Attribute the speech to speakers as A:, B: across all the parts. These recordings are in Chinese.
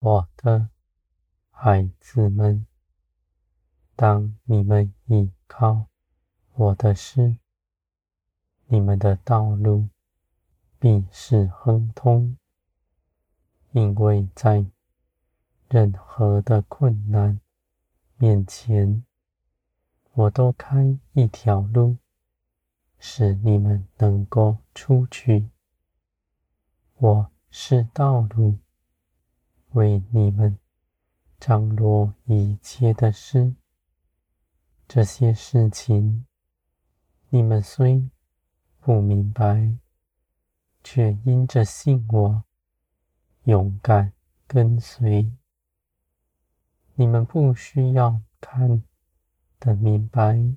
A: 我的孩子们，当你们倚靠我的时，你们的道路必是亨通，因为在任何的困难面前，我都开一条路，使你们能够出去。我是道路，为你们张罗一切的事。这些事情，你们虽不明白，却因着信我，勇敢跟随。你们不需要看得明白，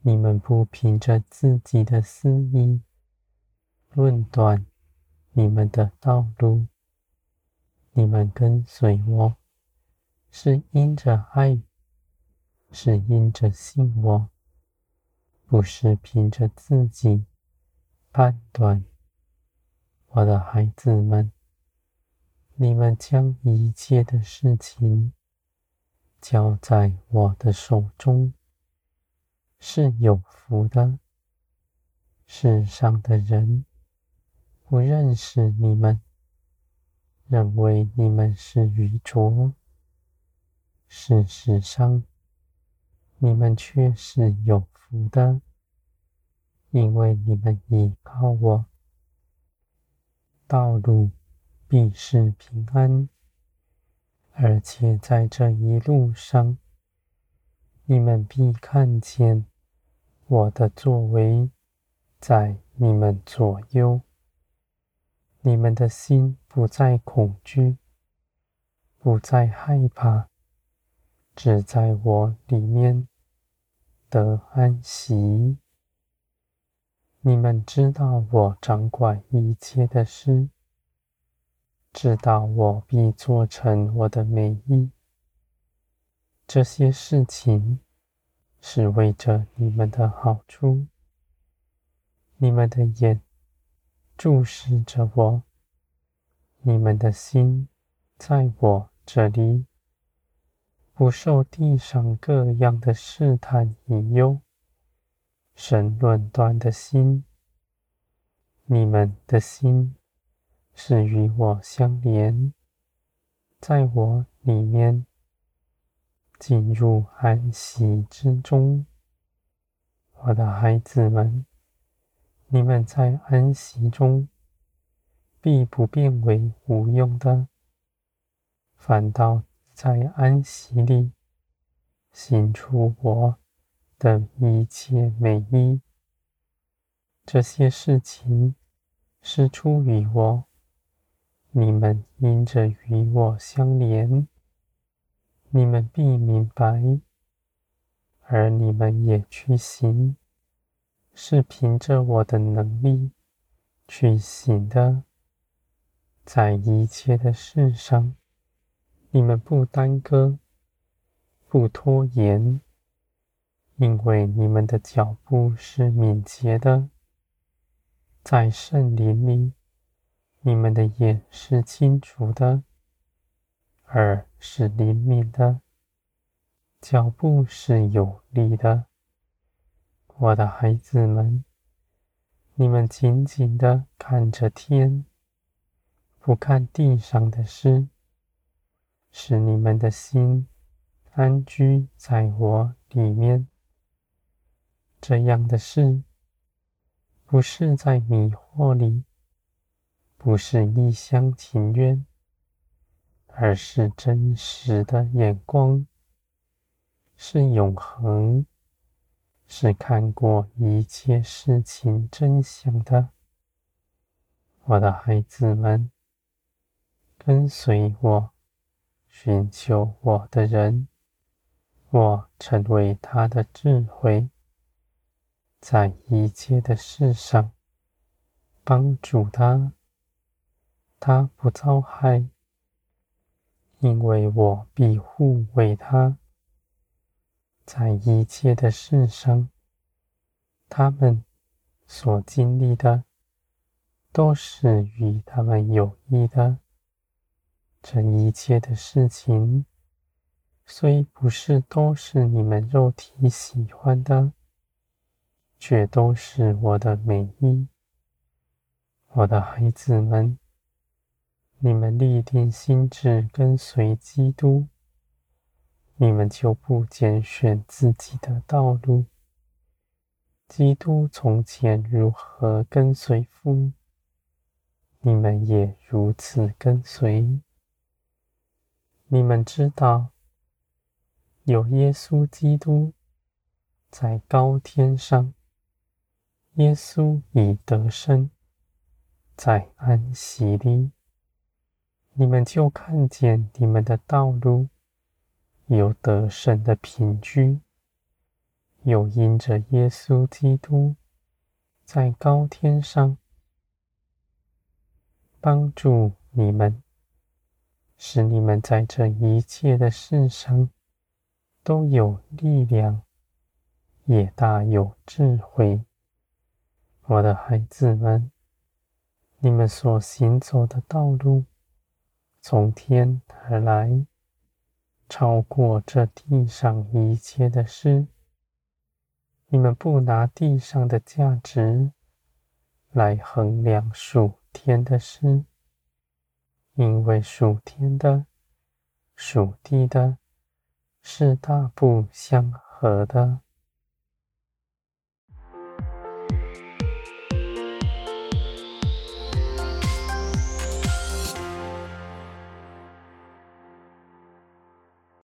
A: 你们不凭着自己的私意论断。你们的道路，你们跟随我，是因着爱，是因着信我，不是凭着自己判断。我的孩子们，你们将一切的事情交在我的手中，是有福的。世上的人，不认识你们，认为你们是愚拙。事实上，你们却是有福的，因为你们倚靠我，道路必是平安。而且在这一路上，你们必看见我的作为在你们左右。你们的心不再恐惧，不再害怕，只在我里面得安息。你们知道我掌管一切的事，知道我必做成我的美意。这些事情是为着你们的好处。你们的眼。注视着我，你们的心在我这里，不受地上各样的试探引诱，神论断的心。你们的心是与我相连，在我里面进入安息之中，我的孩子们。你们在安息中，必不变为无用的，反倒在安息里行出我的一切美意。这些事情是出于我，你们因着与我相连，你们必明白，而你们也去行。是凭着我的能力去行的，在一切的事上，你们不耽搁，不拖延，因为你们的脚步是敏捷的，在圣灵里，你们的眼是清楚的，耳是灵敏的，脚步是有力的。我的孩子们，你们紧紧地看着天，不看地上的事，使你们的心安居在我里面。这样的事，不是在迷惑里，不是一厢情愿，而是真实的眼光，是永恒。是看过一切事情真相的，我的孩子们，跟随我、寻求我的人，我成为他的智慧，在一切的事上帮助他，他不遭害，因为我必护卫他。在一切的事上，他们所经历的都是与他们有益的，这一切的事情，虽不是都是你们肉体喜欢的，却都是我的美意。我的孩子们，你们立定心志跟随基督，你们就不拣选自己的道路。基督从前如何跟随父，你们也如此跟随。你们知道，有耶稣基督在高天上，耶稣已得胜，在安息里，你们就看见你们的道路有得胜的凭据，又因着耶稣基督在高天上帮助你们。使你们在这一切的事上都有力量，也大有智慧。我的孩子们，你们所行走的道路，从天而来，超过这地上一切的事。你们不拿地上的价值来衡量属天的事。因为属天的、属地的，是大不相合的。